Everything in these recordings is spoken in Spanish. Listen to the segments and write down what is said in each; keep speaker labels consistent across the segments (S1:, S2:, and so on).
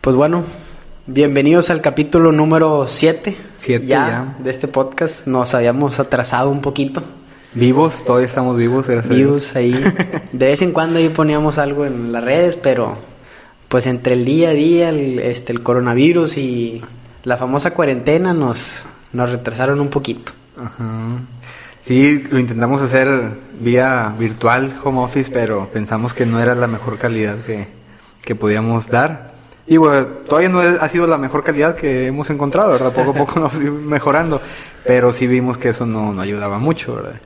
S1: Pues bueno, bienvenidos al capítulo número 7
S2: Siete
S1: ya,
S2: ya.
S1: de este podcast. Nos habíamos atrasado un poquito.
S2: Vivos, todavía estamos vivos, gracias a Dios.
S1: Views ahí. De vez en cuando ahí poníamos algo en las redes, pero pues entre el día a día, el, este, el coronavirus y la famosa cuarentena nos, nos retrasaron un poquito.
S2: Ajá. Sí, lo intentamos hacer vía virtual, home office, pero pensamos que no era la mejor calidad que, que podíamos dar. Y bueno, todavía no ha sido la mejor calidad que hemos encontrado, ¿verdad? Poco a poco nos iba mejorando, pero sí vimos que eso no, no ayudaba mucho, ¿verdad?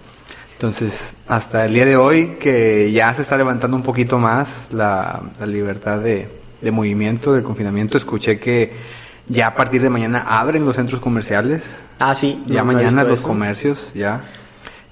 S2: Entonces, hasta el día de hoy, que ya se está levantando un poquito más la, la libertad de, de movimiento, del confinamiento, escuché que ya a partir de mañana abren los centros comerciales,
S1: Ah, sí.
S2: ya
S1: no,
S2: mañana los
S1: eso.
S2: comercios, ya.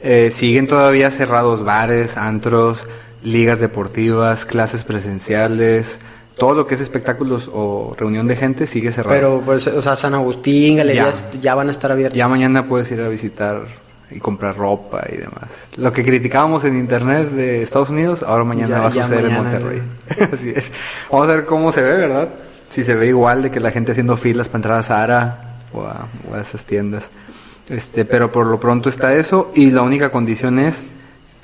S2: Eh, siguen todavía cerrados bares, antros, ligas deportivas, clases presenciales, todo lo que es espectáculos o reunión de gente sigue cerrado.
S1: Pero, pues, o sea, San Agustín, galerías ya, van a estar abiertas.
S2: ya mañana puedes ir a visitar y comprar ropa y demás. Lo que criticábamos en internet de Estados Unidos, ahora mañana
S1: Ya-
S2: va a
S1: ya
S2: suceder en Monterrey. Así es. Vamos a ver cómo se ve, ¿verdad? Si se ve igual de que la gente haciendo filas para entrar a Zara o a, o a esas tiendas. Este, pero por lo pronto está eso y la única condición es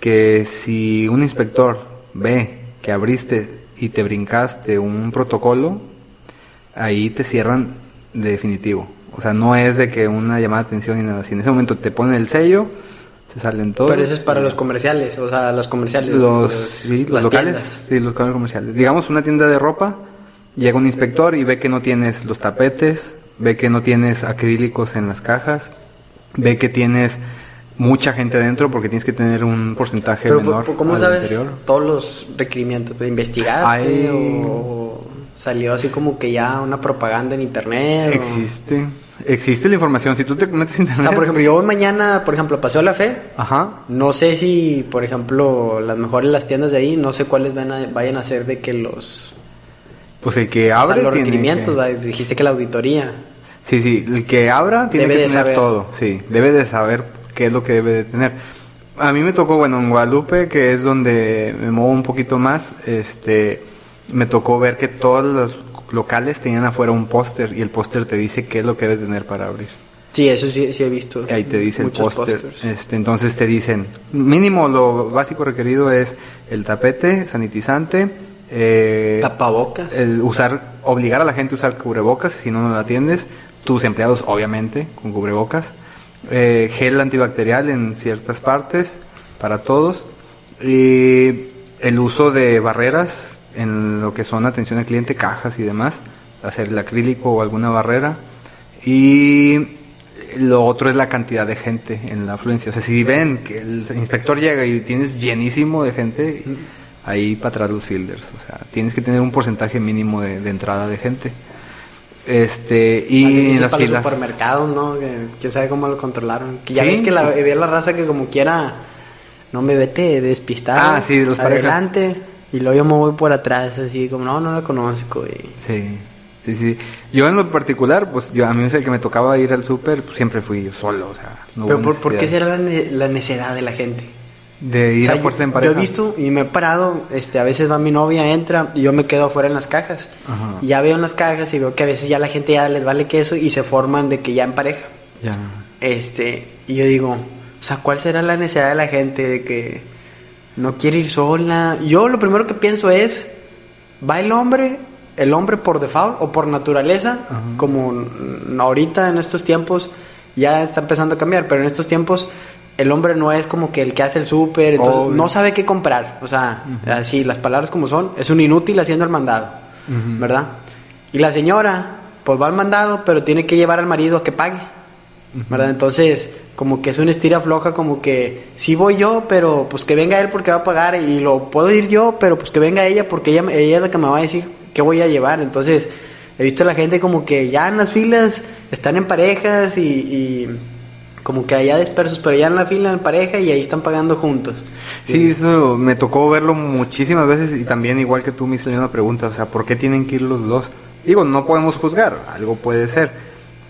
S2: que si un inspector ve que abriste y te brincaste un protocolo, ahí te cierran de definitivo. O sea, no es de que una llamada de atención ni nada. Si en ese momento te ponen el sello, se salen todos.
S1: Pero eso es para los comerciales, o sea, los comerciales.
S2: Los,
S1: los-
S2: sí, los locales.
S1: tiendas.
S2: Sí, los comerciales. Digamos, una tienda de ropa, llega un inspector y ve que no tienes los tapetes, ve que no tienes acrílicos en las cajas, ve que tienes mucha gente adentro porque tienes que tener un porcentaje
S1: Pero,
S2: menor
S1: ¿por- ¿cómo
S2: al
S1: sabes todos los requerimientos? ¿Investigaste o salió así como que ya una propaganda en internet? o-
S2: Existe, existe la información. Si tú te metes en
S1: O
S2: internet...
S1: sea, por ejemplo, yo mañana, por ejemplo, paseo la fe.
S2: Ajá.
S1: No sé si, por ejemplo, las mejores las tiendas de ahí, no sé cuáles van a- vayan a ser de que los,
S2: Pues el que
S1: o sea, los requerimientos.
S2: que-
S1: Dijiste que la auditoría.
S2: Sí, sí, el que abra tiene
S1: Debe
S2: que
S1: de
S2: tener
S1: saber.
S2: todo, sí, debe de saber qué es lo que debe de tener. A mí me tocó, bueno, en Guadalupe, que es donde me muevo un poquito más, este, me tocó ver que todos los locales tenían afuera un póster y el póster te dice qué es lo que debe tener para abrir.
S1: Sí, eso sí, sí he visto.
S2: Ahí te dice el póster. Este, entonces te dicen, mínimo lo básico requerido es el tapete, sanitizante, eh,
S1: Tapabocas.
S2: el usar, obligar a la gente a usar cubrebocas, si no, no la atiendes. Tus empleados, obviamente, con cubrebocas. Eh, gel antibacterial en ciertas partes, para todos. Y el uso de barreras en lo que son atención al cliente, cajas y demás. Hacer el acrílico o alguna barrera. Y lo otro es la cantidad de gente en la afluencia. O sea, si ven que el inspector llega y tienes llenísimo de gente, ahí para atrás los fielders. O sea, tienes que tener un porcentaje mínimo de, de entrada de gente. Este, y en las
S1: para
S2: filas.
S1: supermercados, ¿no? Que, quién sabe cómo lo controlaron. Que ya
S2: Sí.
S1: ves que la, había la raza que como quiera, no me vete despistado.
S2: Ah, sí, los parejas.
S1: Adelante. Y luego yo me voy por atrás, así como, no, no la conozco. Y...
S2: Sí, sí, sí. Yo en lo particular, pues yo a mí es el que me tocaba ir al súper, pues, siempre fui yo solo, o sea, no
S1: Pero ¿por, por qué será la, ne- la necedad de la gente?
S2: De ir
S1: O sea,
S2: a fuerza en pareja.
S1: yo he visto y me he parado, este, a veces va mi novia, entra y yo me quedo afuera en las cajas.
S2: Ajá.
S1: Y ya veo en las cajas y veo que a veces ya la gente ya les vale queso y se forman de que ya en pareja.
S2: Ya.
S1: Este, y yo digo, o sea, ¿cuál será la necesidad de la gente de que no quiere ir sola? Yo lo primero que pienso es, va el hombre, el hombre por default o por naturaleza,
S2: Ajá.
S1: como ahorita en estos tiempos ya está empezando a cambiar, pero en estos tiempos el hombre no es como que el que hace el súper, entonces
S2: Obvio.
S1: no sabe qué comprar, o sea, así las palabras como son, es un inútil haciendo el mandado,
S2: Ujú.
S1: ¿verdad? Y la señora, pues va al mandado, pero tiene que llevar al marido a que pague. ¿verdad? Entonces, como que es una estira floja, como que sí voy yo, pero pues que venga él porque va a pagar y lo puedo ir yo, pero pues que venga ella porque ella, ella es la que me va a decir qué voy a llevar. Entonces, he visto a la gente como que ya en las filas están en parejas y, y como que allá dispersos, pero ya en la fila en pareja y ahí están pagando juntos.
S2: Sí, eso me tocó verlo muchísimas veces y también igual que tú me hiciste una pregunta, o sea, ¿por qué tienen que ir los dos? Digo, no podemos juzgar, algo puede ser,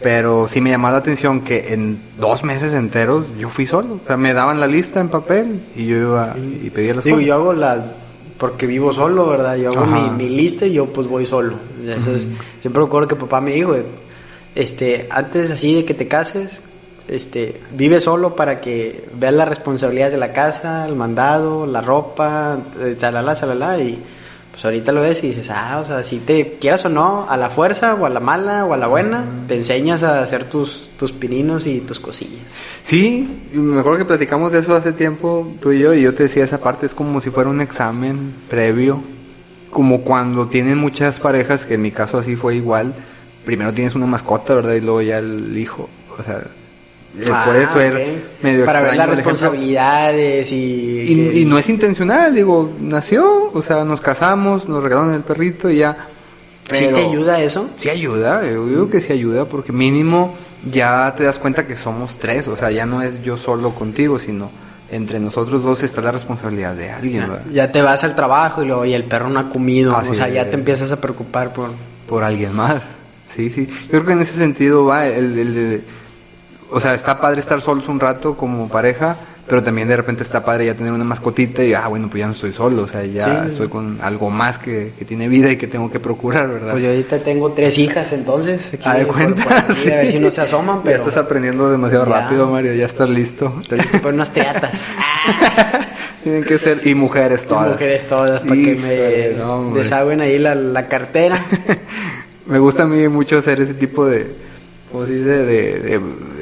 S2: pero sí me llamaba la atención que en dos meses enteros yo fui solo, o sea, me daban la lista en papel y yo iba y pedía las
S1: Digo,
S2: cosas.
S1: yo hago las porque vivo solo, ¿verdad? Yo hago mi, mi lista y yo pues voy solo. Eso es- siempre recuerdo que papá me dijo, este, antes así de que te cases, este, vive solo para que veas las responsabilidades de la casa, el mandado, la ropa, eh, salala, salala, y pues ahorita lo ves y dices, ah, o sea, si te quieras o no, a la fuerza, o a la mala, o a la buena, te enseñas a hacer tus, tus pininos y tus cosillas.
S2: Sí, me acuerdo que platicamos de eso hace tiempo, tú y yo, y yo te decía esa parte es como si fuera un examen previo, como cuando tienen muchas parejas, que en mi caso así fue igual, primero tienes una mascota, ¿verdad? Y luego ya el hijo, o sea,
S1: Ah,
S2: puede ser
S1: ok.
S2: medio
S1: Para ver las
S2: el
S1: responsabilidades y...
S2: Y,
S1: que-
S2: y no es intencional, digo, nació, o sea, nos casamos, nos regalaron el perrito y ya.
S1: ¿Sí te ayuda eso?
S2: Sí ayuda, yo digo que sí ayuda porque mínimo ya te das cuenta que somos tres, o sea, ya no es yo solo contigo, sino entre nosotros dos está la responsabilidad de alguien.
S1: Ya te vas al trabajo y luego, y el perro no ha comido, o sea, ya te empiezas a preocupar por...
S2: por alguien más. Sí, sí. Yo creo que en ese sentido va el, el de- o sea, está padre estar solos un rato como pareja, pero también de repente está padre ya tener una mascotita y, ah, bueno, pues ya no estoy solo, o sea, ya
S1: Sí.
S2: estoy con algo más que, que tiene vida y que tengo que procurar, ¿verdad?
S1: Pues yo ahorita tengo tres hijas, entonces, aquí,
S2: Ah, de
S1: por-
S2: cuenta,
S1: por aquí,
S2: sí.
S1: a ver si no se asoman,
S2: Ya
S1: pero...
S2: estás aprendiendo demasiado
S1: Ya.
S2: rápido, Mario, ya estás listo.
S1: Se ponen unas teatas.
S2: Tienen que ser, y mujeres
S1: Y
S2: todas.
S1: mujeres todas, para que me
S2: no,
S1: desagüen ahí la, la cartera.
S2: Me gusta a mí mucho hacer ese tipo de, ¿cómo se dice? De, de, de-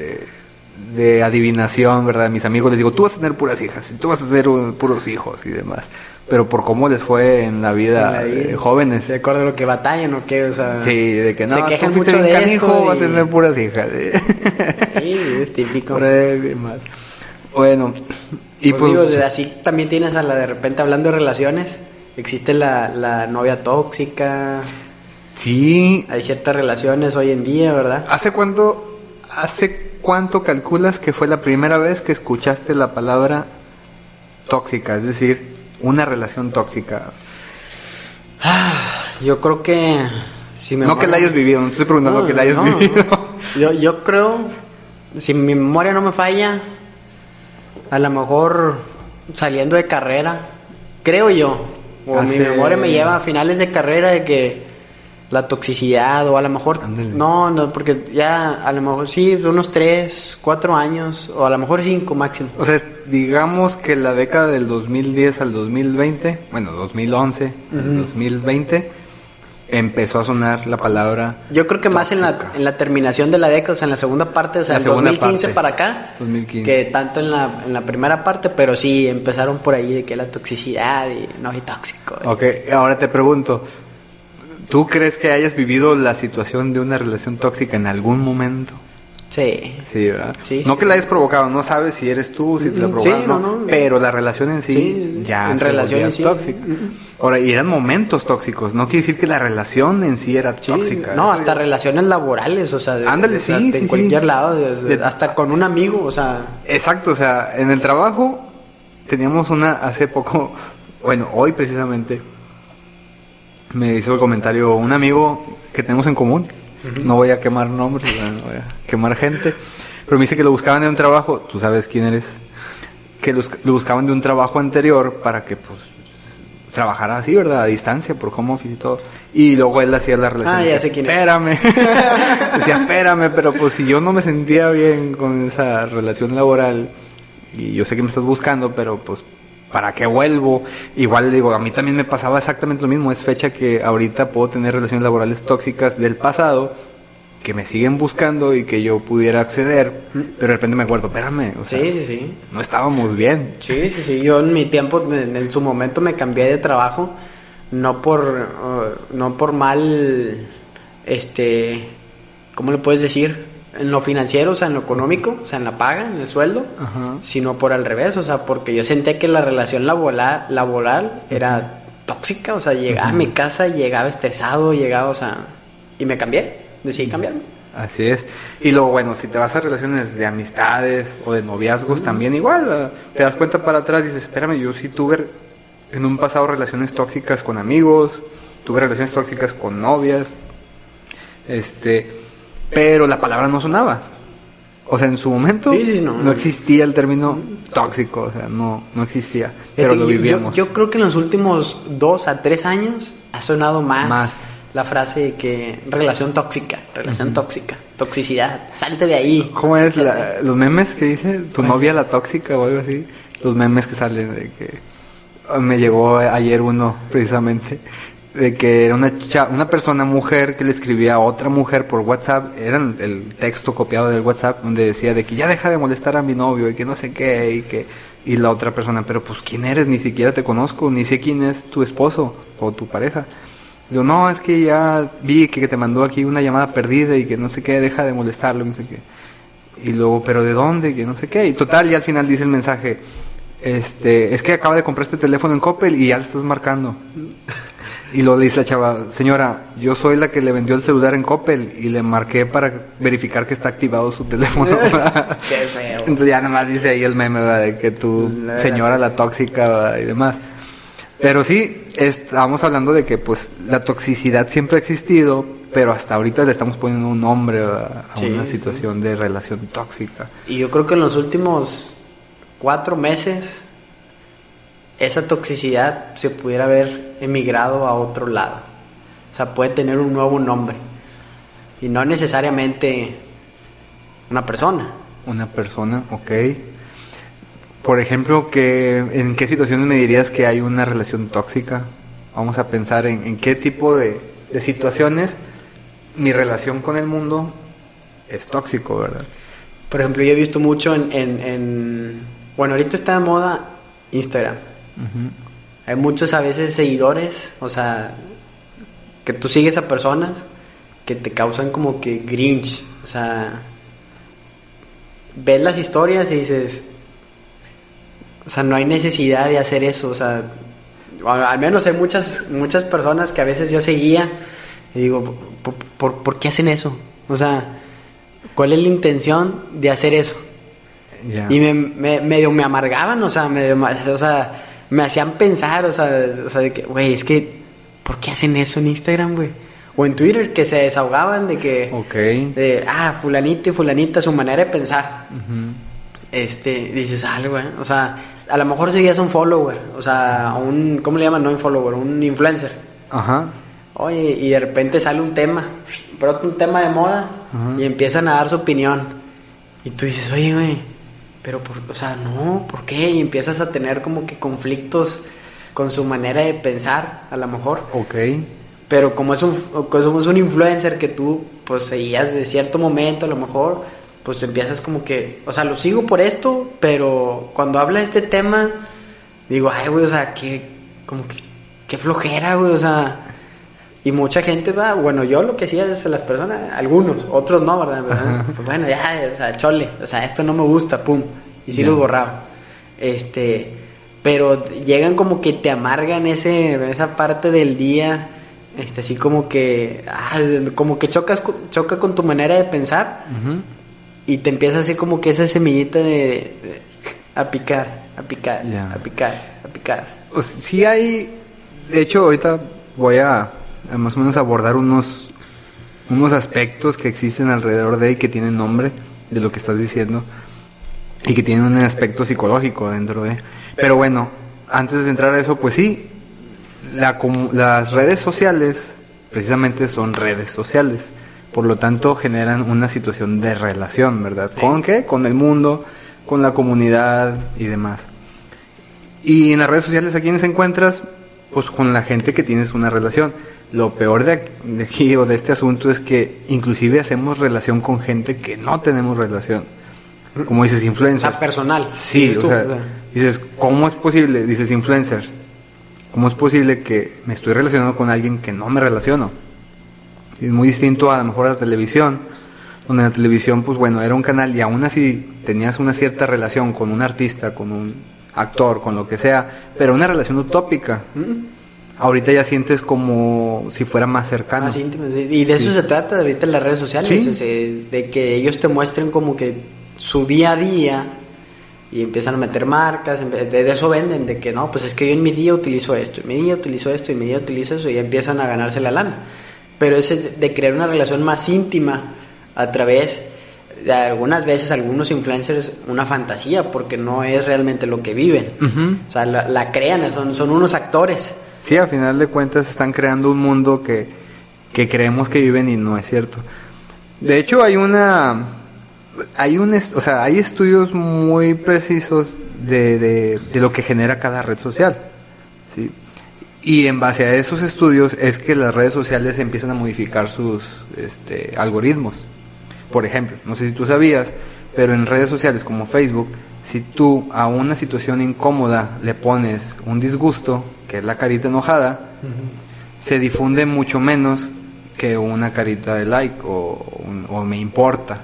S2: de adivinación, ¿verdad? A mis amigos les digo, tú vas a tener puras hijas, y tú vas a tener puros hijos y demás. Pero por cómo les fue en la vida jóvenes.
S1: De acuerdo a lo que batallan o qué, o sea...
S2: Sí, de que no,
S1: se
S2: tú
S1: quejan
S2: fuiste
S1: mucho de
S2: canijo,
S1: esto.
S2: vas a
S1: y-
S2: tener puras hijas.
S1: Sí, es típico.
S2: Demás. Bueno, y
S1: pues,
S2: pues...
S1: digo, así también tienes a la de repente hablando de relaciones, existe la, la novia tóxica,
S2: Sí,
S1: hay ciertas relaciones hoy en día, ¿verdad?
S2: ¿hace cuánto, hace cuánto calculas que fue la primera vez que escuchaste la palabra tóxica? Es decir, una relación tóxica.
S1: Yo creo que si me
S2: no que la hayas vivido, no estoy preguntando que la hayas
S1: no,
S2: vivido.
S1: no. Yo, yo creo, si mi memoria no me falla, a lo mejor saliendo de carrera, creo yo, o mi memoria me lleva a finales de carrera de que la toxicidad, o a lo mejor,
S2: Ándale.
S1: no, no, porque ya a lo mejor sí, unos 3, 4 años, o a lo mejor 5 máximo.
S2: O sea, digamos que la década del 2010 al 2020, bueno, 2011 al 2020, empezó a sonar la palabra
S1: Yo creo que más en la, en la terminación de la década, o sea, en la segunda parte, o sea, en
S2: segunda
S1: 2015
S2: parte.
S1: para acá,
S2: 2015.
S1: que tanto en la, en la primera parte, pero sí empezaron por ahí de que la toxicidad y no soy tóxico.
S2: Ok, ahora te pregunto, ¿tú crees que hayas vivido la situación de una relación tóxica en algún momento?
S1: Sí.
S2: Sí, ¿verdad?
S1: Sí,
S2: no
S1: sí,
S2: que la hayas provocado, no sabes si eres tú, si te la
S1: Mm,
S2: provocaron,
S1: sí,
S2: no,
S1: no,
S2: pero la relación en sí,
S1: Sí,
S2: ya
S1: en
S2: se tóxica.
S1: Mm.
S2: Ahora, y eran momentos tóxicos, no quiere decir que la relación en sí era tóxica.
S1: no, hasta relaciones laborales, o sea, de,
S2: Ándale,
S1: o sea,
S2: sí,
S1: de cualquier lado, desde-
S2: De-
S1: hasta con un amigo, o sea,
S2: Exacto, o sea, en el trabajo teníamos una hace poco, bueno, hoy precisamente me hizo el comentario un amigo que tenemos en común. No voy a quemar nombres, no voy a quemar gente, pero me dice que lo buscaban de un trabajo, tú sabes quién eres, que lo buscaban de un trabajo anterior para que pues trabajara así, ¿verdad? A distancia, por home office y todo. Y luego él hacía la relación.
S1: Ah, ya sé quién es.
S2: Espérame. Decía, espérame, pero pues si yo no me sentía bien con esa relación laboral y yo sé que me estás buscando, pero pues ¿para qué vuelvo? Igual digo, a mí también me pasaba exactamente lo mismo. Es fecha que ahorita puedo tener relaciones laborales tóxicas del pasado que me siguen buscando y que yo pudiera acceder, pero de repente me acuerdo, espérame, o sea,
S1: sí, sí, sí.
S2: no estábamos bien.
S1: Sí, sí, sí. Yo en mi tiempo, en, en su momento, me cambié de trabajo, no por, uh, no por mal, este, ¿cómo le puedes decir? En lo financiero, o sea, en lo económico, o sea, en la paga, en el sueldo,
S2: Ajá.
S1: sino por al revés, o sea, porque yo sentía que la relación laboral, laboral era tóxica, o sea, llegaba a mi casa, llegaba estresado, llegaba, o sea, y me cambié, decidí cambiarme.
S2: Así es. Y luego, bueno, si te vas a relaciones de amistades o de noviazgos, también igual. Te das cuenta para atrás y dices, espérame, yo sí tuve en un pasado relaciones tóxicas con amigos, tuve relaciones tóxicas con novias, este, pero la palabra no sonaba. O sea, en su momento
S1: Sí, sí, no,
S2: existía el término tóxico, o sea, no, no existía, pero lo
S1: yo-
S2: vivíamos.
S1: Yo, creo que en los últimos dos a tres años ha sonado más,
S2: Más.
S1: la frase de que relación tóxica, relación tóxica, toxicidad, salte de ahí.
S2: ¿Cómo es la- los memes que dice tu novia la tóxica o algo así? Los memes que salen de que ah, me llegó ayer uno precisamente de que era una una persona mujer que le escribía a otra mujer por WhatsApp, era el- el texto copiado del WhatsApp donde decía de que ya deja de molestar a mi novio y que no sé qué y que y la otra persona, pero pues quién eres, ni siquiera te conozco, ni sé quién es tu esposo o tu pareja. Digo, no, es que ya vi que te mandó aquí una llamada perdida y que no sé qué, deja de molestarlo, no sé qué. Y luego, pero ¿de dónde? Que no sé qué. Y total, y al final dice el mensaje, este, es que acaba de comprar este teléfono en Coppel y ya le estás marcando. Y luego le dice la chava, señora, yo soy la que le vendió el celular en Coppel y le marqué para verificar que está activado su teléfono. Entonces ya nada más dice ahí el meme ¿verdad? de que tu señora la tóxica ¿verdad? y demás. Pero sí, estamos hablando de que pues la toxicidad siempre ha existido, pero hasta ahorita le estamos poniendo un nombre a
S1: Sí,
S2: una
S1: sí.
S2: situación de relación tóxica.
S1: Y yo creo que en los últimos cuatro meses esa toxicidad se pudiera haber emigrado a otro lado. O sea, puede tener un nuevo nombre. Y no necesariamente una persona.
S2: Una persona, ok. Por ejemplo, que, ¿en qué situaciones me dirías que hay una relación tóxica? Vamos a pensar en, en qué tipo de, de situaciones mi relación con el mundo es tóxico, ¿verdad?
S1: Por ejemplo, yo he visto mucho en... en- en- bueno, ahorita está de moda Instagram. Hay muchos a veces seguidores, o sea, que tú sigues a personas que te causan como que grinch, o sea, ves las historias y dices, o sea, no hay necesidad de hacer eso, o sea, al menos hay muchas muchas personas que a veces yo seguía y digo, ¿por, por, por qué hacen eso? O sea, ¿cuál es la intención de hacer eso? Y me, me- medio me amargaban, o sea, medio, o sea, me hacían pensar, o sea, o sea, de que, güey, es que, ¿por qué hacen eso en Instagram, güey? O en Twitter, que se desahogaban de que,
S2: Ok.
S1: de, ah, fulanito y fulanita, su manera de pensar. Este, dices, algo, güey, o sea, a lo mejor seguías un follower, o sea, un, ¿cómo le llaman? No un follower, un influencer.
S2: Ajá.
S1: Oye, y de repente sale un tema, brota un tema de moda
S2: Ajá.
S1: y empiezan a dar su opinión. Y tú dices, oye, güey, pero, por, o sea, no, ¿por qué? Y empiezas a tener como que conflictos con su manera de pensar, a lo mejor.
S2: Ok.
S1: Pero como es un, como es un influencer que tú, pues, seguías de cierto momento, a lo mejor, pues empiezas como que, o sea, lo sigo por esto, pero cuando habla de este tema, digo, ay, güey, o sea, qué, como que, qué flojera, güey, o sea, y mucha gente, va, bueno, yo lo que hacía es a las personas, algunos, otros no, ¿verdad? ¿verdad? Pues bueno, ya, o sea, chole, o sea, esto no me gusta, pum, y sí
S2: Ya.
S1: los borraba. Este, pero llegan como que te amargan ese, esa parte del día, este, así como que, ah, como que chocas, choca con tu manera de pensar y te empieza así como que esa semillita de, de- a picar, a picar, a picar, a picar.
S2: O sea, sí hay, de hecho ahorita voy a, a más o menos abordar unos, unos aspectos que existen alrededor de y que tienen nombre de lo que estás diciendo y que tienen un aspecto psicológico dentro de. Pero bueno, antes de entrar a eso, pues sí, la las redes sociales precisamente son redes sociales. Por lo tanto, generan una situación de relación, ¿verdad? ¿Con qué? Con el mundo, con la comunidad y demás. Y en las redes sociales, ¿a quiénes encuentras? Pues con la gente que tienes una relación. Lo peor de aquí, de aquí o de este asunto es que inclusive hacemos relación con gente que no tenemos relación. Como dices, influencers.
S1: sea, personal.
S2: Sí,
S1: dices
S2: o
S1: tú,
S2: sea,
S1: o sea.
S2: dices, ¿cómo es posible? Dices, influencers. ¿Cómo es posible que me estoy relacionando con alguien que no me relaciono? Es muy distinto a, lo mejor a la televisión, donde en la televisión, pues bueno, era un canal y aún así tenías una cierta relación con un artista, con un actor, con lo que sea, pero una relación utópica.
S1: ¿Mm?
S2: Ahorita ya sientes como si fuera más cercano.
S1: Más íntimo. Y de eso se trata ahorita en las redes sociales,
S2: Sí.
S1: o sea, de que ellos te muestren como que su día a día y empiezan a meter marcas, de eso venden, de que no, pues es que yo en mi día utilizo esto, en mi día utilizo esto, y en mi día utilizo eso, y ya empiezan a ganarse la lana. Pero ese de- crear una relación más íntima a través algunas veces algunos influencers una fantasía porque no es realmente lo que viven. O sea, la, la crean, son, son unos actores.
S2: Sí, a final de cuentas están creando un mundo que, que creemos que viven y no es cierto. De hecho, hay una, hay un, o sea, hay estudios muy precisos de, de, de lo que genera cada red social, ¿sí? Y en base a esos estudios es que las redes sociales empiezan a modificar sus este, algoritmos. Por ejemplo, no sé si tú sabías, pero en redes sociales como Facebook, si tú a una situación incómoda le pones un disgusto, que es la carita enojada, se difunde mucho menos que una carita de like o, un- o me importa,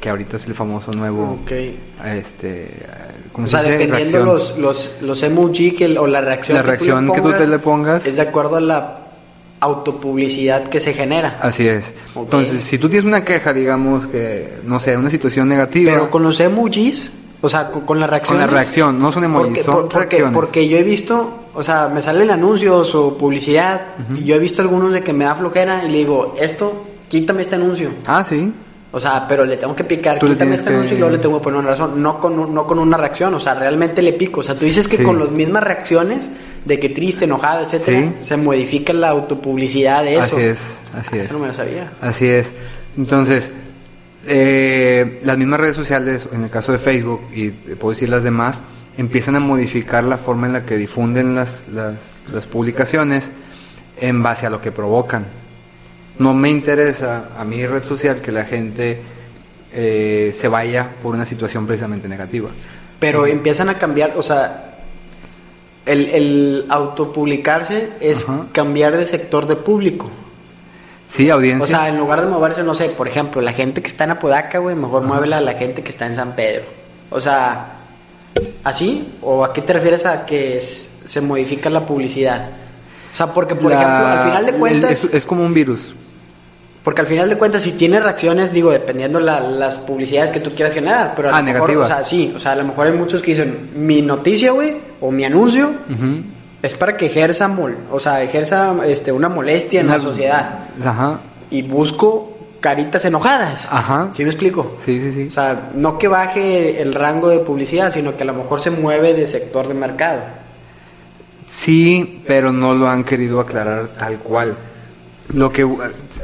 S2: que ahorita es el famoso nuevo,
S1: Ok.
S2: este, ¿cómo
S1: O
S2: se dice?
S1: dependiendo
S2: Reacción.
S1: los, los, los emoji que, o la reacción,
S2: La reacción que tú te le pongas.
S1: es de acuerdo a la autopublicidad que se genera.
S2: Así es. Entonces, si tú tienes una queja, digamos que, no sé, una situación negativa,
S1: Pero con los emojis, o sea, con, con la reacción.
S2: Con la reacción, no son emojis,
S1: porque,
S2: son
S1: por- porque,
S2: reacciones.
S1: porque yo he visto, o sea, me salen anuncios o publicidad, y yo he visto algunos de que me da flojera y le digo, esto, quítame este anuncio.
S2: ah, sí,
S1: O sea, pero le tengo que picar,
S2: Tú
S1: quítame este
S2: que-
S1: anuncio y luego le tengo que poner una razón, no con, un- no con una reacción, o sea, realmente le pico. O sea, tú dices que
S2: Sí.
S1: con las mismas reacciones, de que triste, enojado, etcétera,
S2: Sí.
S1: se modifica la autopublicidad de eso.
S2: así es, así
S1: Ah,
S2: es.
S1: Eso no me lo sabía.
S2: Así es. Entonces, eh, las mismas redes sociales, en el caso de Facebook y puedo decir las demás, empiezan a modificar la forma en la que difunden las, las, las publicaciones en base a lo que provocan. No me interesa a mi red social que la gente eh, se vaya por una situación precisamente negativa.
S1: Pero empiezan a cambiar, o sea, el, el autopublicarse es
S2: Ajá.
S1: cambiar de sector de público.
S2: Sí, audiencia.
S1: O sea, en lugar de moverse, no sé, por ejemplo, la gente que está en Apodaca, güey, mejor muévela a la gente que está en San Pedro. O sea, ¿así? ¿O a qué te refieres a que se modifica la publicidad? O sea, porque, por
S2: La-
S1: ejemplo, al final de cuentas...
S2: Es, es como un virus.
S1: Porque al final de cuentas, si tiene reacciones, digo, dependiendo la- las publicidades que tú quieras generar, pero a
S2: Ah,
S1: lo mejor,
S2: negativas.
S1: o sea, sí, o sea, a lo mejor hay muchos que dicen, mi noticia, güey, o mi anuncio, es para que ejerza, mol o sea, ejerza este, una molestia en
S2: Una-
S1: la sociedad.
S2: Ajá.
S1: Y busco caritas enojadas.
S2: Ajá.
S1: ¿Sí me explico?
S2: Sí, sí, sí.
S1: O sea, no que baje el rango de publicidad, sino que a lo mejor se mueve de sector de mercado.
S2: Sí, pero no lo han querido aclarar tal cual. Lo que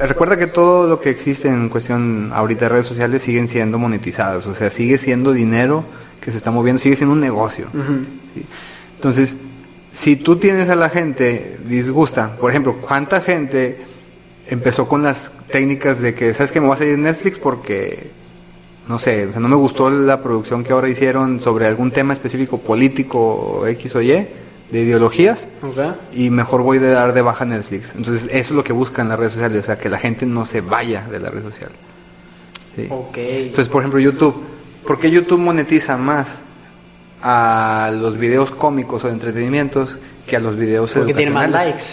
S2: recuerda que todo lo que existe en cuestión ahorita de redes sociales siguen siendo monetizados, o sea, sigue siendo dinero que se está moviendo, sigue siendo un negocio. ¿sí? Entonces, si tú tienes a la gente disgusta, por ejemplo, ¿cuánta gente empezó con las técnicas de que, sabes que me voy a salir Netflix porque, no sé, o sea, no me gustó la producción que ahora hicieron sobre algún tema específico político X o Y, de ideologías, y mejor voy de dar de baja Netflix. Entonces, eso es lo que buscan las redes sociales, o sea, que la gente no se vaya de la red social. Sí.
S1: Ok.
S2: Entonces, por ejemplo, YouTube. ¿Por qué YouTube monetiza más a los videos cómicos o de entretenimientos que a los videos
S1: Porque tiene más likes.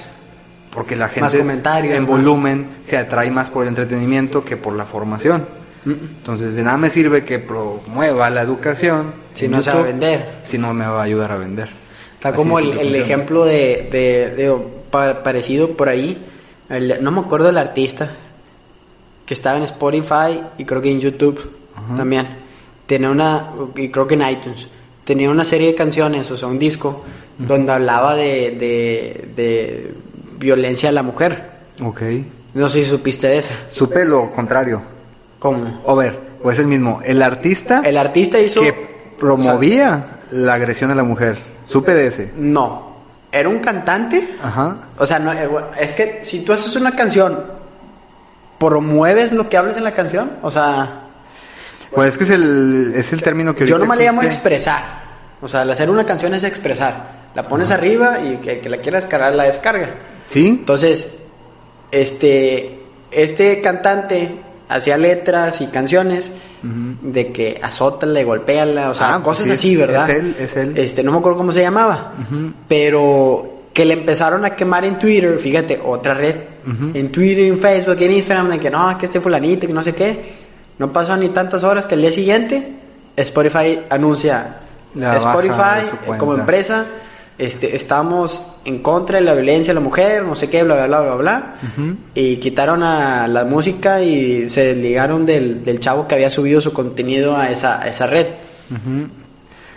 S2: Porque la
S1: Más
S2: gente
S1: comentarios,
S2: en
S1: más-
S2: volumen se atrae más por el entretenimiento que por la formación. Entonces, de nada me sirve que promueva la educación
S1: Si no se va a
S2: YouTube,
S1: vender.
S2: Si no me va a ayudar a vender.
S1: Está como
S2: es
S1: el, ejemplo de, de, de- pa- parecido por ahí. el- no me acuerdo del artista que estaba en Spotify y creo que en YouTube
S2: Ajá.
S1: también. Tenía una, y creo que en iTunes, tenía una serie de canciones, o sea, un disco, donde hablaba de, de, de violencia a la mujer.
S2: Ok.
S1: No sé si supiste de esa.
S2: Supe lo contrario.
S1: ¿Cómo?
S2: O ver, pues el mismo. El artista
S1: El artista hizo...
S2: que
S1: o sea,
S2: promovía la agresión a la mujer. Supe de ese.
S1: no. Era un cantante
S2: Ajá.
S1: O sea, no, eh, es que si tú haces una canción, promueves lo que hables en la canción. O sea,
S2: Pues es que es el, es el término que
S1: yo nomás le llamo expresar. O sea, el hacer una canción es expresar. La pones arriba y que, que la quiera descargar, la descarga.
S2: ¿Sí?
S1: Entonces, este, este cantante hacía letras y canciones De que azótala, golpéala, o sea,
S2: Ah, pues
S1: cosas
S2: sí,
S1: así, ¿verdad?
S2: es él, es él.
S1: Este, no me acuerdo cómo se llamaba,
S2: Ujú.
S1: pero que le empezaron a quemar en Twitter, fíjate, otra red,
S2: Ujú.
S1: en Twitter, en Facebook, en Instagram, de que no, que este fulanito, que no sé qué. No pasó ni tantas horas que el día siguiente Spotify anuncia
S2: La
S1: Spotify como empresa este, estamos en contra de la violencia de la mujer, no sé qué, bla, bla, bla, bla, bla. Y quitaron a la música y se desligaron del, del chavo que había subido su contenido a esa, a esa red.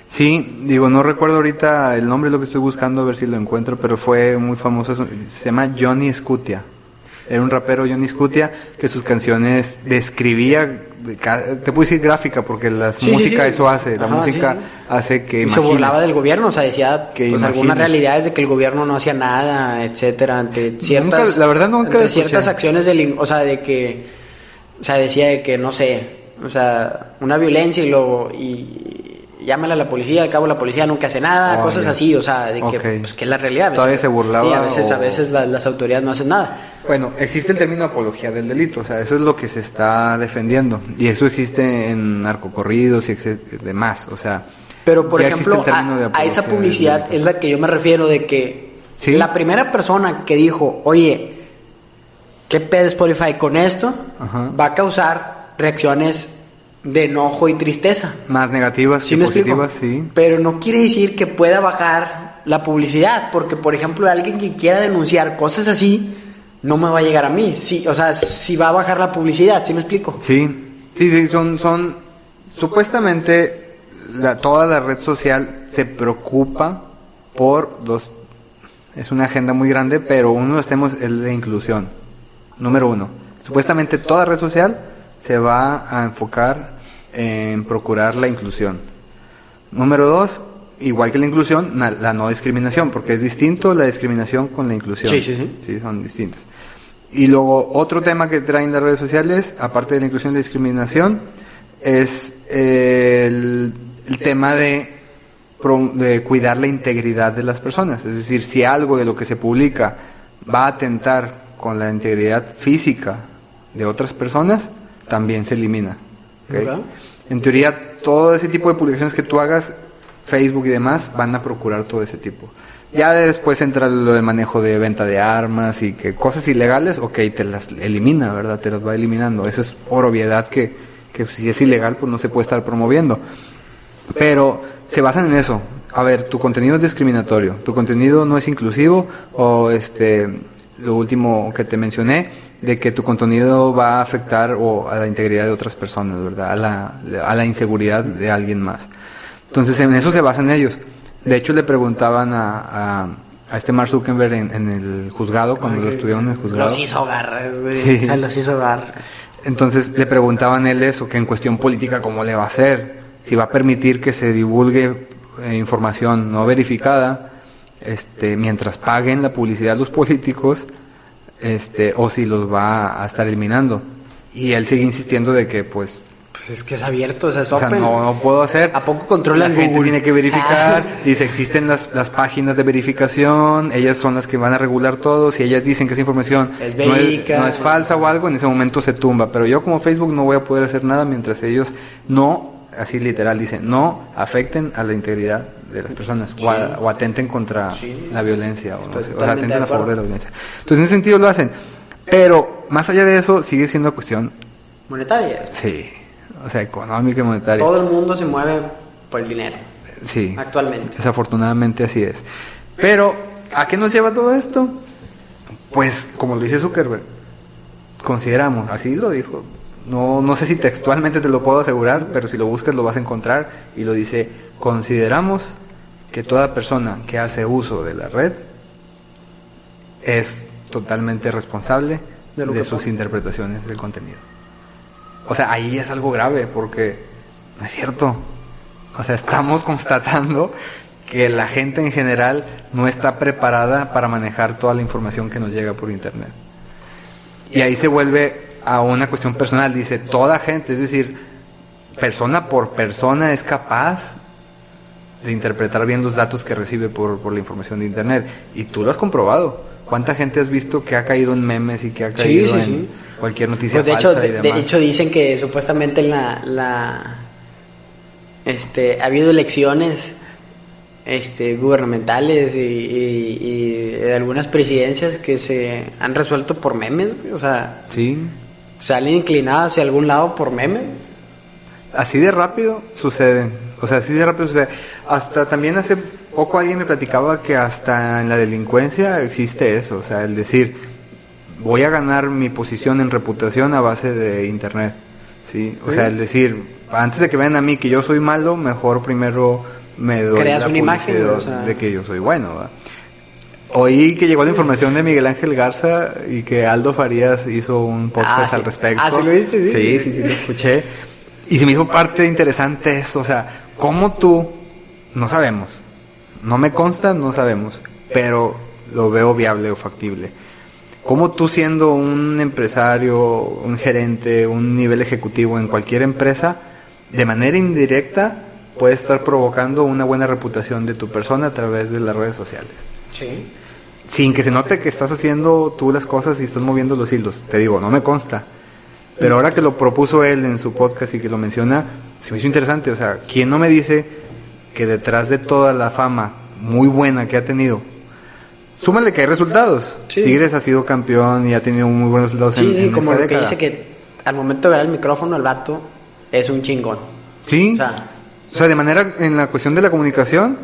S2: Sí, digo, no recuerdo ahorita el nombre, es lo que estoy buscando, a ver si lo encuentro, pero fue muy famoso. Se llama Johnny Scutia. Era un rapero Johnny Scutia que sus canciones describía, te puedo decir gráfica, porque la
S1: Sí,
S2: música
S1: sí.
S2: eso hace, la
S1: Ajá,
S2: música hace que
S1: Y se burlaba del gobierno, o sea, decía
S2: Que
S1: pues, algunas realidades de que el gobierno no hacía nada, etcétera, ante ciertas,
S2: Nunca- la verdad nunca
S1: ante ciertas acciones del, o sea, de que, o sea, decía de que no sé, o sea, una violencia y luego y llámale a la policía, al cabo la policía nunca hace nada,
S2: Oh,
S1: cosas así, o sea, de que,
S2: Ok.
S1: pues, que es la realidad. a veces-
S2: Todavía se burlaba
S1: Sí, a veces, a veces la- las autoridades no hacen nada.
S2: Bueno, existe el término apología del delito, o sea, eso es lo que se está defendiendo. Y eso existe en narcocorridos y demás, o sea.
S1: Pero, por ejemplo, a, esa publicidad es la que yo me refiero de que
S2: Sí.
S1: la primera persona que dijo, oye, ¿qué pedo Spotify con esto?
S2: Ajá.
S1: Va a causar reacciones de enojo y tristeza.
S2: Más negativas
S1: ¿Sí
S2: que
S1: explico?
S2: positivas, sí.
S1: Pero no quiere decir que pueda bajar la publicidad, porque, por ejemplo, alguien que quiera denunciar cosas así, no me va a llegar a mí. Sí, o sea, si va a bajar la publicidad, ¿sí me explico?
S2: Sí, sí, sí, son, son, supuestamente la, toda la red social se preocupa por dos, es una agenda muy grande, pero uno de los temas es la inclusión, número uno. Supuestamente toda red social se va a enfocar en procurar la inclusión. Número dos, igual que la inclusión, la no discriminación, porque es distinto la discriminación con la inclusión.
S1: Sí, sí, sí.
S2: Sí, son distintos. Y luego otro tema que traen las redes sociales, aparte de la inclusión y la discriminación, es eh, el, el tema de, de cuidar la integridad de las personas. Es decir, si algo de lo que se publica va a atentar con la integridad física de otras personas, también se elimina. En teoría, todo ese tipo de publicaciones que tú hagas, Facebook y demás, van a procurar todo ese tipo. Ya después entra lo del manejo de venta de armas y que cosas ilegales, ok, te las elimina, ¿verdad? Te las va eliminando. Eso es por obviedad que, que si es ilegal, pues no se puede estar promoviendo. Pero se basan en eso. A ver, tu contenido es discriminatorio, tu contenido no es inclusivo o este lo último que te mencioné de que tu contenido va a afectar o a la integridad de otras personas, ¿verdad? A la, a la inseguridad de alguien más. Entonces en eso se basan ellos. De hecho le preguntaban a, a, a este Mark Zuckerberg en, en el juzgado cuando lo estuvieron en el juzgado.
S1: Los hizo garras, güey.
S2: Sí.
S1: O sea, los hizo garras.
S2: Entonces le preguntaban él eso, que en cuestión política cómo le va a hacer, si va a permitir que se divulgue eh, información no verificada, este, mientras paguen la publicidad los políticos, este, o si los va a estar eliminando. Y él sigue insistiendo de que pues,
S1: Pues es que es abierto, o sea, es
S2: o sea,
S1: open.
S2: no, no puedo hacer.
S1: ¿A poco controlan
S2: La gente
S1: Google?
S2: tiene que verificar.
S1: Ah.
S2: Dice, existen las, las páginas de verificación, ellas son las que van a regular todo. Si ellas dicen que esa información
S1: Es
S2: no, es,
S1: verídica.
S2: no es falsa o algo, en ese momento se tumba. Pero yo como Facebook no voy a poder hacer nada mientras ellos no, así literal, dicen, no afecten a la integridad de las personas o, a- o atenten contra
S1: Sí.
S2: la violencia o, no sé, o sea, atenten a favor de la violencia. Entonces en ese sentido lo hacen. Pero más allá de eso sigue siendo cuestión,
S1: Monetarias.
S2: sí, o sea, económica y monetaria.
S1: Todo el mundo se mueve por el dinero,
S2: Sí.
S1: actualmente.
S2: Desafortunadamente así es. Pero, ¿a qué nos lleva todo esto? Pues, como lo dice Zuckerberg, consideramos, así lo dijo. No, no sé si textualmente te lo puedo asegurar, pero si lo buscas lo vas a encontrar. Y lo dice, consideramos que toda persona que hace uso de la red es totalmente responsable
S1: De
S2: de, sus interpretaciones del contenido. O sea, ahí es algo grave porque no es cierto. O sea, estamos constatando que la gente en general no está preparada para manejar toda la información que nos llega por internet. Y ahí se vuelve a una cuestión personal, dice, toda gente, es decir, persona por persona es capaz de interpretar bien los datos que recibe por, por la información de internet. Y tú lo has comprobado. ¿Cuánta gente has visto que ha caído en memes y que ha
S1: Sí,
S2: caído
S1: sí,
S2: en
S1: sí.
S2: Cualquier noticia
S1: Pues de hecho,
S2: falsa y
S1: de,
S2: demás?
S1: de hecho dicen que supuestamente la, la este ha habido elecciones este gubernamentales y, y- y de algunas presidencias que se han resuelto por memes, o sea,
S2: Sí,
S1: salen inclinadas hacia algún lado por memes.
S2: así de rápido suceden. O sea, así de rápido sucede. Hasta también hace poco alguien me platicaba que hasta en la delincuencia existe eso, o sea, el decir, voy a ganar mi posición en reputación a base de internet, ¿sí? O sea, el decir, antes de que vean a mí que yo soy malo, mejor primero me doy
S1: Creas
S2: la
S1: una imagen,
S2: publicidad
S1: o sea.
S2: de que yo soy bueno. Oí que llegó la información de Miguel Ángel Garza y que Aldo Farías hizo un podcast
S1: Ah,
S2: al respecto.
S1: Ah, ¿sí lo viste? Sí.
S2: Sí, sí, sí, lo escuché. Y se me hizo parte interesante eso, o sea, cómo tú, no sabemos, no me consta, no sabemos, pero lo veo viable o factible. Cómo tú siendo un empresario, un gerente, un nivel ejecutivo en cualquier empresa, de manera indirecta puedes estar provocando una buena reputación de tu persona a través de las redes sociales
S1: Sí.
S2: sin que se note que estás haciendo tú las cosas y estás moviendo los hilos. Te digo, no me consta. Pero ahora que lo propuso él en su podcast y que lo menciona, se me hizo interesante. O sea, ¿quién no me dice que detrás de toda la fama muy buena que ha tenido, súmale que hay resultados?
S1: Sí.
S2: Tigres ha sido campeón y ha tenido muy buenos resultados
S1: Sí,
S2: en, en
S1: como
S2: esta
S1: lo que dice que al momento de ver el micrófono el vato es un chingón.
S2: Sí.
S1: O sea,
S2: O sea, de manera, en la cuestión de la comunicación,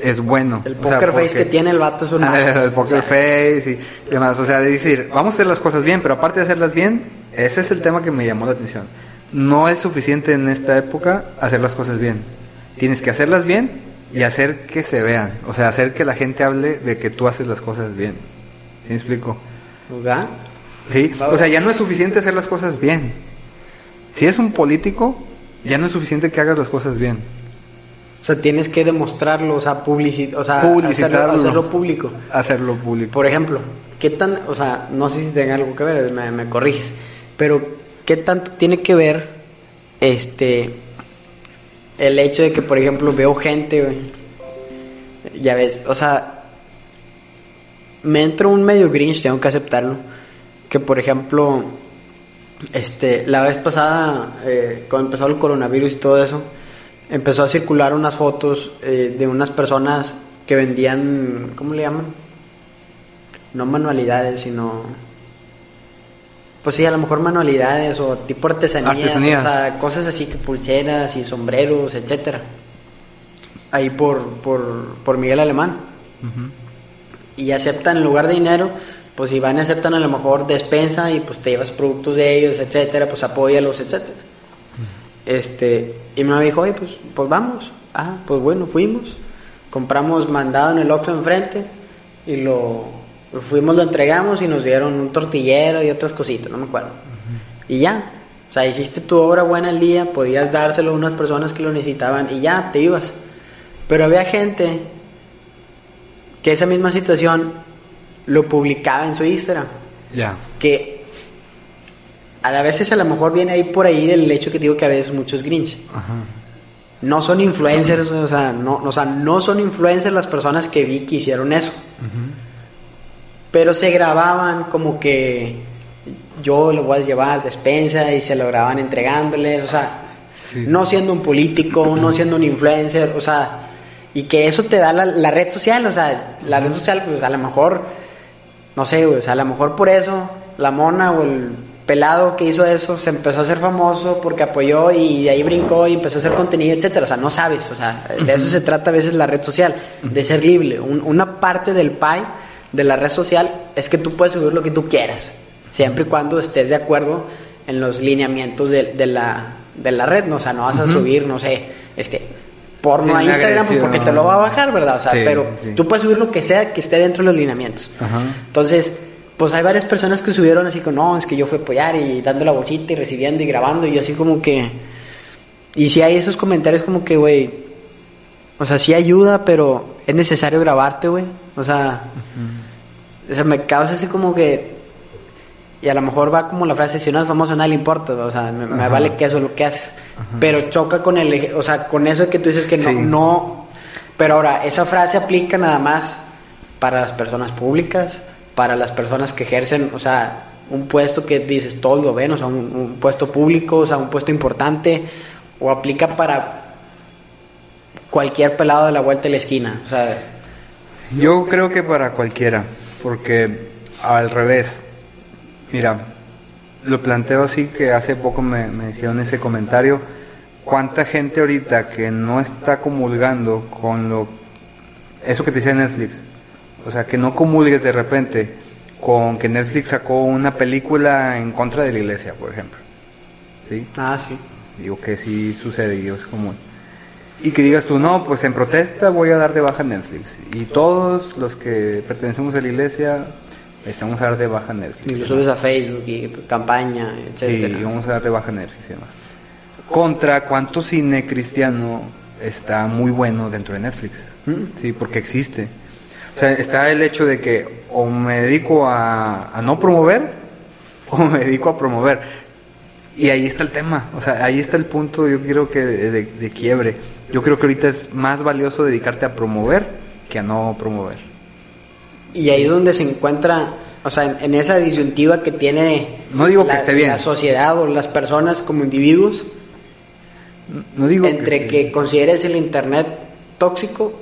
S2: es bueno.
S1: el
S2: O sea,
S1: poker face
S2: porque-
S1: que tiene el vato es un
S2: Ah, el poker
S1: O sea,
S2: face y demás. O sea, de decir, vamos a hacer las cosas bien, pero aparte de hacerlas bien, ese es el tema que me llamó la atención. No es suficiente en esta época hacer las cosas bien. Tienes que hacerlas bien y hacer que se vean. O sea, hacer que la gente hable de que tú haces las cosas bien. ¿Sí me explico?
S1: ¿verdad?
S2: Sí. O sea, ya no es suficiente hacer las cosas bien. Si es un político, ya no es suficiente que hagas las cosas bien.
S1: O sea, tienes que demostrarlo, o sea, publici o sea,
S2: Publicitarlo.
S1: hacerlo, hacerlo público.
S2: Hacerlo público.
S1: Por ejemplo, ¿qué tan, o sea, no sé si tenga algo que ver, me, me corriges, pero qué tanto tiene que ver este el hecho de que, por ejemplo, veo gente, ya ves, o sea, me entro un medio grinch, tengo que aceptarlo, que por ejemplo, este, la vez pasada, eh, cuando empezó el coronavirus y todo eso, empezó a circular unas fotos eh, de unas personas que vendían, ¿cómo le llaman? No manualidades, sino... Pues sí, a lo mejor manualidades o tipo artesanías,
S2: Artesanías.
S1: o sea, cosas así que pulseras y sombreros, etcétera. Ahí por, por, por Miguel Alemán. Y aceptan en lugar de dinero, pues si van y aceptan a lo mejor despensa y pues te llevas productos de ellos, etcétera, pues apóyalos, etcétera. Este, y mi mamá dijo, oye, pues, pues vamos. Ah, pues bueno, fuimos. Compramos mandado en el Oxxo enfrente y lo fuimos, lo entregamos y nos dieron un tortillero y otras cositas, no me acuerdo. Y ya. O sea, hiciste tu obra buena el día, podías dárselo a unas personas que lo necesitaban y ya, te ibas. Pero había gente que esa misma situación lo publicaba en su Instagram.
S2: Ya.
S1: Que a la veces a lo mejor viene ahí por ahí del hecho que digo que a veces muchos grinch.
S2: Ajá.
S1: No son influencers, o sea, no, o sea, no son influencers las personas que vi que hicieron eso. Pero se grababan como que yo le voy a llevar despensa y se lo grababan entregándoles, o sea,
S2: Sí.
S1: no siendo un político, no siendo un influencer, o sea, y que eso te da la, la red social, o sea, la red social, pues a lo mejor, no sé, o sea, a lo mejor por eso la mona o el pelado que hizo eso se empezó a hacer famoso porque apoyó y de ahí brincó y empezó a hacer contenido, etcétera, o sea, no sabes, o sea, de eso se trata a veces la red social, de ser libre, Un- una parte del pie de la red social es que tú puedes subir lo que tú quieras, siempre y cuando estés de acuerdo en los lineamientos de, de la, de la red, ¿no? o sea, no vas a subir, no sé, este, porno a Instagram porque te lo va a bajar, ¿verdad? O sea,
S2: Sí,
S1: pero
S2: sí.
S1: tú puedes subir lo que sea que esté dentro de los lineamientos. Entonces, pues hay varias personas que subieron así como, no, es que yo fui a apoyar y dando la bolsita y recibiendo y grabando y yo así como que... Y si hay esos comentarios como que, güey, o sea, sí ayuda, pero es necesario grabarte, güey. O sea, o sea, me causa así como que... Y a lo mejor va como la frase, si no es famoso, nada le importa, o sea, me, me
S2: Ajá.
S1: vale que eso lo que haces. Pero choca con el, o sea, con eso de que tú dices que no,
S2: Sí.
S1: no... Pero ahora, esa frase aplica nada más para las personas públicas, para las personas que ejercen, o sea, un puesto que dices, todos lo ven, o sea, un, un puesto público, o sea, un puesto importante, o aplica para cualquier pelado de la vuelta de la esquina, o sea,
S2: Yo creo que para cualquiera, porque al revés, mira, lo planteo así que hace poco me, me hicieron ese comentario, cuánta gente ahorita que no está comulgando con lo eso que te decía Netflix. O sea, que no comulgues de repente con que Netflix sacó una película en contra de la iglesia, por ejemplo. ¿Sí?
S1: Ah, sí.
S2: Digo que sí sucede y es común. Y que digas tú, no, pues en protesta voy a dar de baja Netflix. Y todos los que pertenecemos a la iglesia estamos a dar de baja Netflix.
S1: Lo subes a Facebook y campaña, etcétera.
S2: Sí, vamos a dar de baja Netflix y demás. Contra cuánto cine cristiano está muy bueno dentro de Netflix.
S1: Mm.
S2: Sí, porque existe. O sea, está el hecho de que o me dedico a, a no promover o me dedico a promover. Y ahí está el tema, o sea, ahí está el punto, yo creo que de, de- de quiebre. Yo creo que ahorita es más valioso dedicarte a promover que a no promover.
S1: Y ahí es donde se encuentra, o sea, en, en esa disyuntiva que tiene
S2: No digo que
S1: la,
S2: esté bien.
S1: la sociedad o las personas como individuos,
S2: No digo
S1: entre que consideres el Internet tóxico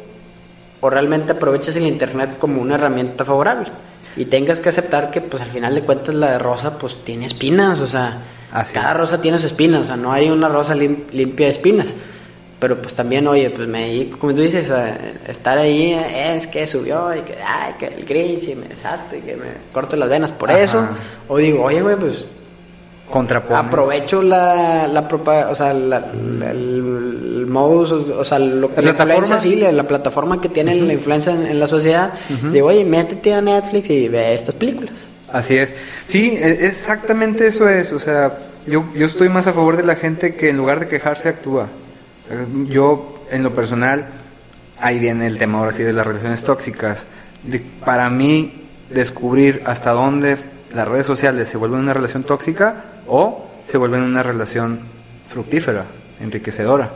S1: o realmente aproveches el Internet como una herramienta favorable. Y tengas que aceptar que, pues al final de cuentas, la de rosa, pues tiene espinas, o sea,
S2: Así
S1: cada
S2: es.
S1: rosa tiene sus espinas, o sea, no hay una rosa lim- limpia de espinas. Pero pues también, oye, pues me como tú dices, estar ahí, es que subió y que, ay, que el Grinch y me desato y que me corto las venas por
S2: Ajá.
S1: eso. O digo, oye, güey, pues
S2: contrapones.
S1: aprovecho la, la propa- o sea, la- la- el, el modus, o, o sea, lo,
S2: La
S1: la,
S2: plataforma.
S1: influencia, sí, la, la plataforma que tiene la influencia en, en la sociedad. Digo, oye, métete a Netflix y ve estas películas.
S2: Así es. Sí, e- exactamente eso es. O sea, yo, yo estoy más a favor de la gente que en lugar de quejarse actúa. Yo, en lo personal, ahí viene el tema ahora sí de las relaciones tóxicas. De- para mí, descubrir hasta dónde las redes sociales se vuelven una relación tóxica o se vuelven una relación fructífera, enriquecedora.